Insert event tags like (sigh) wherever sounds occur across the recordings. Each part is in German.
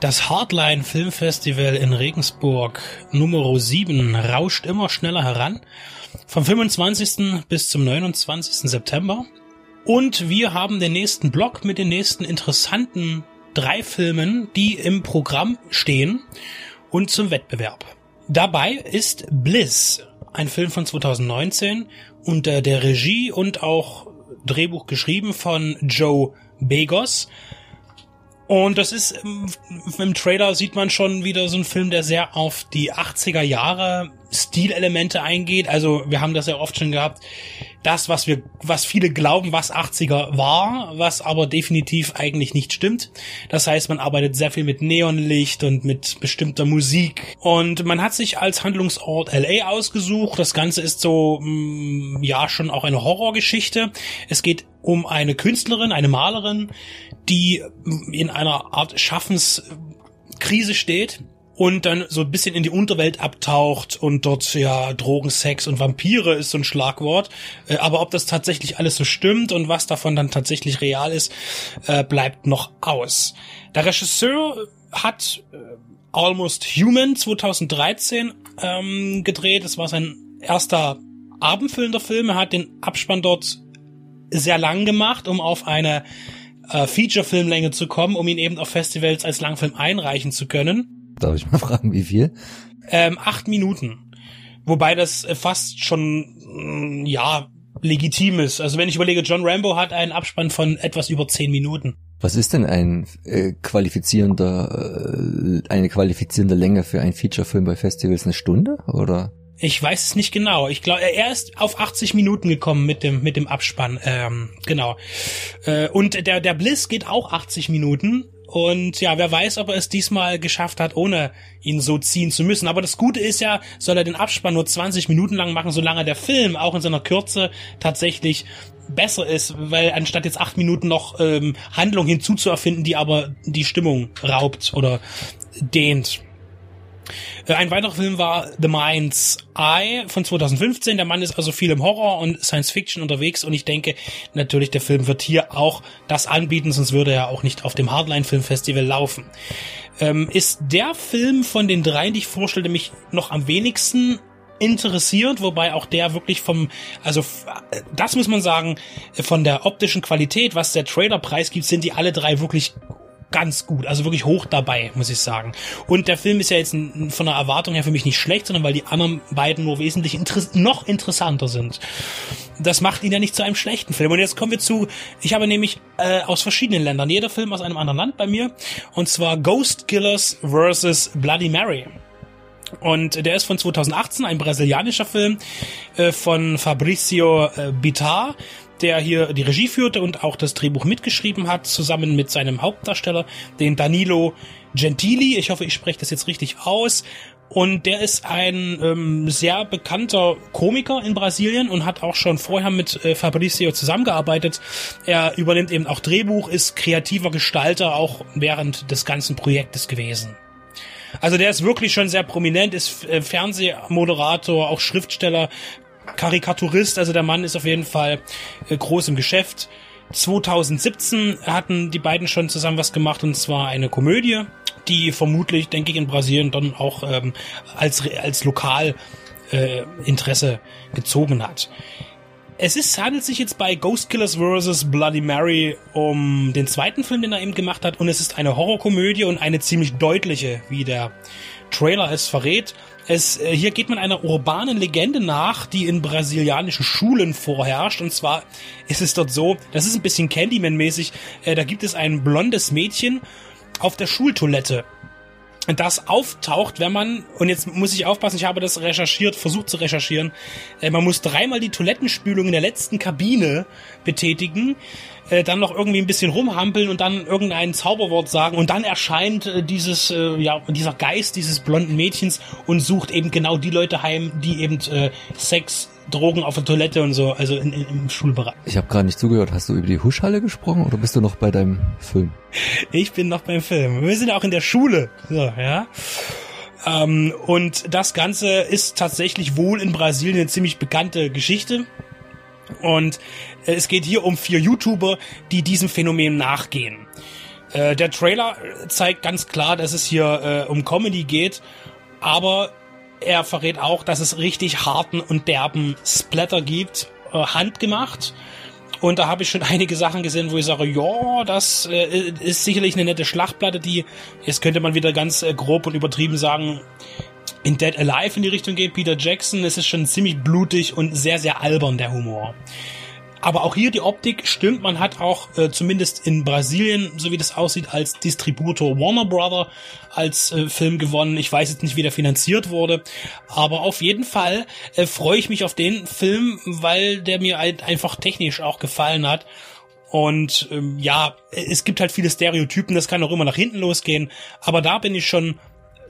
Das Hardline Filmfestival in Regensburg Nummer 7 rauscht immer schneller heran. Vom 25. bis zum 29. September. Und wir haben den nächsten Block mit den nächsten interessanten drei Filmen, die im Programm stehen und zum Wettbewerb. Dabei ist Bliss, ein Film von 2019 unter der Regie und auch Drehbuch geschrieben von Joe Begos. Und das ist, im, im Trailer sieht man schon wieder so ein Film, der sehr auf die 80er Jahre Stilelemente eingeht. Also wir haben das ja oft schon gehabt. Das, was wir, was viele glauben, was 80er war, was aber definitiv eigentlich nicht stimmt. Das heißt, man arbeitet sehr viel mit Neonlicht und mit bestimmter Musik. Und man hat sich als Handlungsort LA ausgesucht. Das Ganze ist so, mm, ja, schon auch eine Horrorgeschichte. Es geht um eine Künstlerin, eine Malerin, die in einer Art Schaffenskrise steht und dann so ein bisschen in die Unterwelt abtaucht und dort ja Drogen, Sex und Vampire ist so ein Schlagwort. Äh, aber ob das tatsächlich alles so stimmt und was davon dann tatsächlich real ist, äh, bleibt noch aus. Der Regisseur hat äh, Almost Human 2013 ähm, gedreht. Das war sein erster abendfüllender Film. Er hat den Abspann dort sehr lang gemacht, um auf eine äh, Feature-Filmlänge zu kommen, um ihn eben auf Festivals als Langfilm einreichen zu können. Darf ich mal (laughs) fragen, wie viel? Ähm, acht Minuten. Wobei das fast schon, mm, ja, legitim ist. Also wenn ich überlege, John Rambo hat einen Abspann von etwas über zehn Minuten. Was ist denn ein äh, qualifizierender, äh, eine qualifizierende Länge für einen Feature-Film bei Festivals? Eine Stunde oder? Ich weiß es nicht genau. Ich glaube, er ist auf 80 Minuten gekommen mit dem mit dem Abspann. Ähm, genau. Äh, und der der Bliss geht auch 80 Minuten. Und ja, wer weiß, ob er es diesmal geschafft hat, ohne ihn so ziehen zu müssen. Aber das Gute ist ja, soll er den Abspann nur 20 Minuten lang machen, solange der Film auch in seiner Kürze tatsächlich besser ist, weil anstatt jetzt acht Minuten noch ähm, Handlung hinzuzuerfinden, die aber die Stimmung raubt oder dehnt. Äh, ein weiterer Film war The Mind's Eye von 2015. Der Mann ist also viel im Horror und Science Fiction unterwegs und ich denke natürlich, der Film wird hier auch das anbieten, sonst würde er auch nicht auf dem Hardline Film Festival laufen. Ähm, ist der Film von den dreien, die ich vorstelle, mich noch am wenigsten interessiert, wobei auch der wirklich vom, also das muss man sagen, von der optischen Qualität, was der Trailer preisgibt, sind die alle drei wirklich ganz gut, also wirklich hoch dabei, muss ich sagen. Und der Film ist ja jetzt von der Erwartung her für mich nicht schlecht, sondern weil die anderen beiden nur wesentlich inter noch interessanter sind. Das macht ihn ja nicht zu einem schlechten Film. Und jetzt kommen wir zu, ich habe nämlich äh, aus verschiedenen Ländern, jeder Film aus einem anderen Land bei mir, und zwar Ghost Killers vs. Bloody Mary. Und der ist von 2018, ein brasilianischer Film äh, von Fabricio äh, Bitar der hier die Regie führte und auch das Drehbuch mitgeschrieben hat, zusammen mit seinem Hauptdarsteller, den Danilo Gentili. Ich hoffe, ich spreche das jetzt richtig aus. Und der ist ein ähm, sehr bekannter Komiker in Brasilien und hat auch schon vorher mit äh, Fabrizio zusammengearbeitet. Er übernimmt eben auch Drehbuch, ist kreativer Gestalter auch während des ganzen Projektes gewesen. Also der ist wirklich schon sehr prominent, ist äh, Fernsehmoderator, auch Schriftsteller, Karikaturist, also der Mann ist auf jeden Fall äh, groß im Geschäft. 2017 hatten die beiden schon zusammen was gemacht und zwar eine Komödie, die vermutlich, denke ich, in Brasilien dann auch ähm, als, als Lokalinteresse äh, Interesse gezogen hat. Es ist, handelt sich jetzt bei Ghost Killers vs. Bloody Mary um den zweiten Film, den er eben gemacht hat und es ist eine Horrorkomödie und eine ziemlich deutliche, wie der Trailer es verrät. Es, äh, hier geht man einer urbanen Legende nach, die in brasilianischen Schulen vorherrscht. Und zwar ist es dort so, das ist ein bisschen Candyman-mäßig, äh, da gibt es ein blondes Mädchen auf der Schultoilette das auftaucht, wenn man, und jetzt muss ich aufpassen, ich habe das recherchiert, versucht zu recherchieren, äh, man muss dreimal die Toilettenspülung in der letzten Kabine betätigen, äh, dann noch irgendwie ein bisschen rumhampeln und dann irgendein Zauberwort sagen und dann erscheint äh, dieses, ja, dieser Geist dieses blonden Mädchens und sucht eben genau die Leute heim, die eben Sex Drogen auf der Toilette und so, also in, in, im Schulbereich. Ich habe gerade nicht zugehört. Hast du über die Huschhalle gesprochen oder bist du noch bei deinem Film? Ich bin noch beim Film. Wir sind ja auch in der Schule. So, ja. Ähm, und das Ganze ist tatsächlich wohl in Brasilien eine ziemlich bekannte Geschichte. Und äh, es geht hier um vier YouTuber, die diesem Phänomen nachgehen. Äh, der Trailer zeigt ganz klar, dass es hier äh, um Comedy geht, aber er verrät auch, dass es richtig harten und derben Splatter gibt, äh, handgemacht. Und da habe ich schon (laughs) einige Sachen gesehen, wo ich sage, ja, das äh, ist sicherlich eine nette Schlachtplatte, die, jetzt könnte man wieder ganz äh, grob und übertrieben sagen, in Dead Alive in die Richtung geht, Peter Jackson, es ist schon ziemlich blutig und sehr, sehr albern, der Humor. Aber auch hier die Optik stimmt. Man hat auch äh, zumindest in Brasilien, so wie das aussieht, als Distributor Warner Brother als äh, Film gewonnen. Ich weiß jetzt nicht, wie der finanziert wurde, aber auf jeden Fall äh, freue ich mich auf den Film, weil der mir halt einfach technisch auch gefallen hat. Und ähm, ja, es gibt halt viele Stereotypen, das kann auch immer nach hinten losgehen. Aber da bin ich schon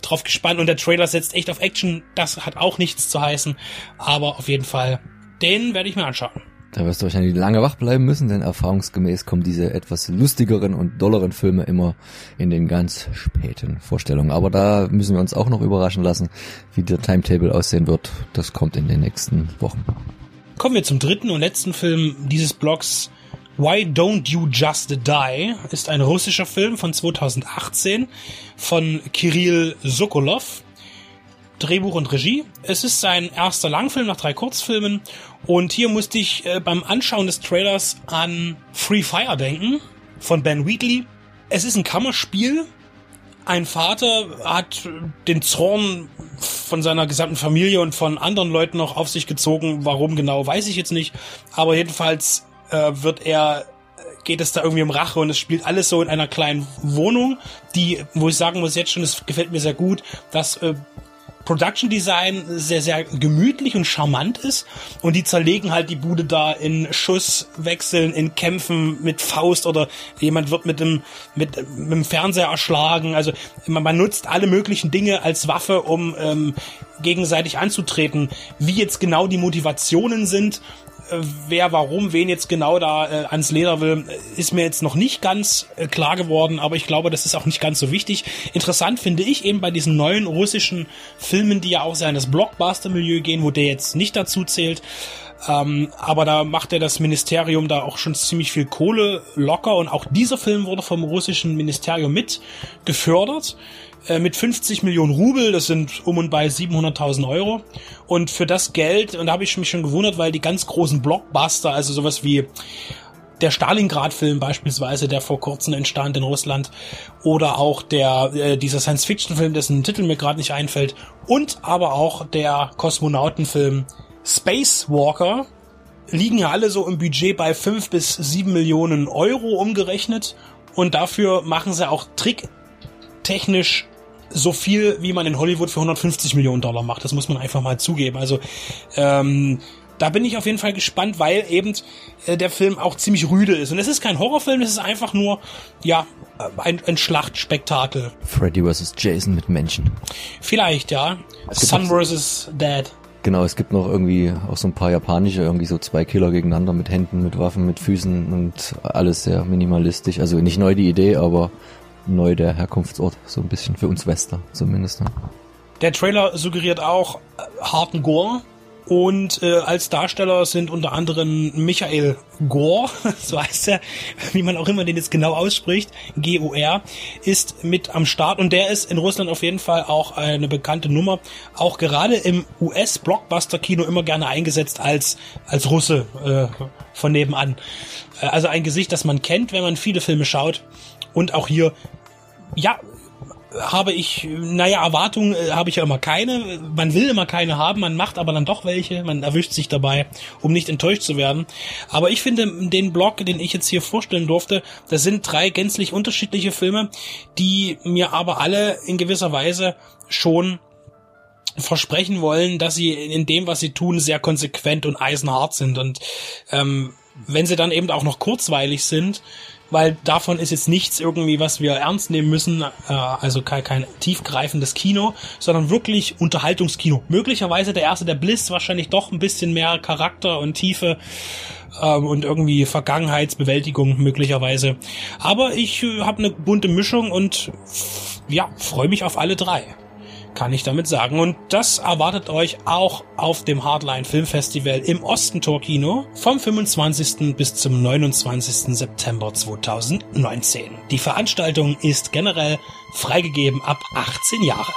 drauf gespannt und der Trailer setzt echt auf Action. Das hat auch nichts zu heißen. Aber auf jeden Fall, den werde ich mir anschauen. Da wirst du wahrscheinlich lange wach bleiben müssen, denn erfahrungsgemäß kommen diese etwas lustigeren und dolleren Filme immer in den ganz späten Vorstellungen. Aber da müssen wir uns auch noch überraschen lassen, wie der Timetable aussehen wird. Das kommt in den nächsten Wochen. Kommen wir zum dritten und letzten Film dieses Blogs. Why Don't You Just Die ist ein russischer Film von 2018 von Kirill Sokolov. Drehbuch und Regie. Es ist sein erster Langfilm nach drei Kurzfilmen und hier musste ich äh, beim Anschauen des Trailers an Free Fire denken von Ben Wheatley. Es ist ein Kammerspiel. Ein Vater hat den Zorn von seiner gesamten Familie und von anderen Leuten noch auf sich gezogen. Warum genau, weiß ich jetzt nicht. Aber jedenfalls äh, wird er geht es da irgendwie um Rache und es spielt alles so in einer kleinen Wohnung, die, wo ich sagen muss, jetzt schon, es gefällt mir sehr gut, dass äh, Production Design sehr, sehr gemütlich und charmant ist. Und die zerlegen halt die Bude da in Schusswechseln, in Kämpfen mit Faust oder jemand wird mit dem, mit, mit dem Fernseher erschlagen. Also man, man nutzt alle möglichen Dinge als Waffe, um ähm, gegenseitig anzutreten. Wie jetzt genau die Motivationen sind, wer warum wen jetzt genau da äh, ans Leder will, ist mir jetzt noch nicht ganz äh, klar geworden, aber ich glaube, das ist auch nicht ganz so wichtig. Interessant finde ich eben bei diesen neuen russischen Filmen, die ja auch sehr in das Blockbuster-Milieu gehen, wo der jetzt nicht dazu zählt. Ähm, aber da macht er das Ministerium da auch schon ziemlich viel Kohle locker und auch dieser Film wurde vom russischen Ministerium mit gefördert. Äh, mit 50 Millionen Rubel, das sind um und bei 700.000 Euro. Und für das Geld, und da habe ich mich schon gewundert, weil die ganz großen Blockbuster, also sowas wie der Stalingrad-Film beispielsweise, der vor kurzem entstand in Russland, oder auch der äh, dieser Science-Fiction-Film, dessen Titel mir gerade nicht einfällt, und aber auch der Kosmonautenfilm Spacewalker, liegen ja alle so im Budget bei fünf bis sieben Millionen Euro umgerechnet. Und dafür machen sie auch tricktechnisch so viel, wie man in Hollywood für 150 Millionen Dollar macht. Das muss man einfach mal zugeben. Also ähm, da bin ich auf jeden Fall gespannt, weil eben äh, der Film auch ziemlich rüde ist. Und es ist kein Horrorfilm, es ist einfach nur, ja, ein, ein Schlachtspektakel. Freddy vs. Jason mit Menschen. Vielleicht, ja. Sun vs. Dead. Genau, es gibt noch irgendwie auch so ein paar japanische, irgendwie so zwei Killer gegeneinander mit Händen, mit Waffen, mit Füßen und alles sehr minimalistisch. Also nicht neu die Idee, aber neu der Herkunftsort, so ein bisschen für uns Wester zumindest. Ne? Der Trailer suggeriert auch äh, harten Gore. Und äh, als Darsteller sind unter anderem Michael Gore, (laughs) so heißt er, wie man auch immer den jetzt genau ausspricht, G-O-R, ist mit am Start und der ist in Russland auf jeden Fall auch eine bekannte Nummer, auch gerade im US-Blockbuster-Kino immer gerne eingesetzt als, als Russe äh, von nebenan. Äh, also ein Gesicht, das man kennt, wenn man viele Filme schaut und auch hier ja, habe ich, naja, Erwartungen äh, habe ich ja immer keine. Man will immer keine haben, man macht aber dann doch welche. Man erwischt sich dabei, um nicht enttäuscht zu werden. Aber ich finde, den Blog, den ich jetzt hier vorstellen durfte, das sind drei gänzlich unterschiedliche Filme, die mir aber alle in gewisser Weise schon versprechen wollen, dass sie in dem, was sie tun, sehr konsequent und eisenhart sind. Und ähm, wenn sie dann eben auch noch kurzweilig sind, weil davon ist jetzt nichts irgendwie, was wir ernst nehmen müssen, äh, also kein, kein tiefgreifendes Kino, sondern wirklich Unterhaltungskino. Möglicherweise der erste, der Bliss, wahrscheinlich doch ein bisschen mehr Charakter und Tiefe ähm, und irgendwie Vergangenheitsbewältigung möglicherweise. Aber ich äh, habe eine bunte Mischung und ja, freue mich auf alle drei. Kann ich damit sagen. Und das erwartet euch auch auf dem Hardline Film Festival im Ostentor Kino vom 25. bis zum 29. September 2019. Die Veranstaltung ist generell freigegeben ab 18 Jahre.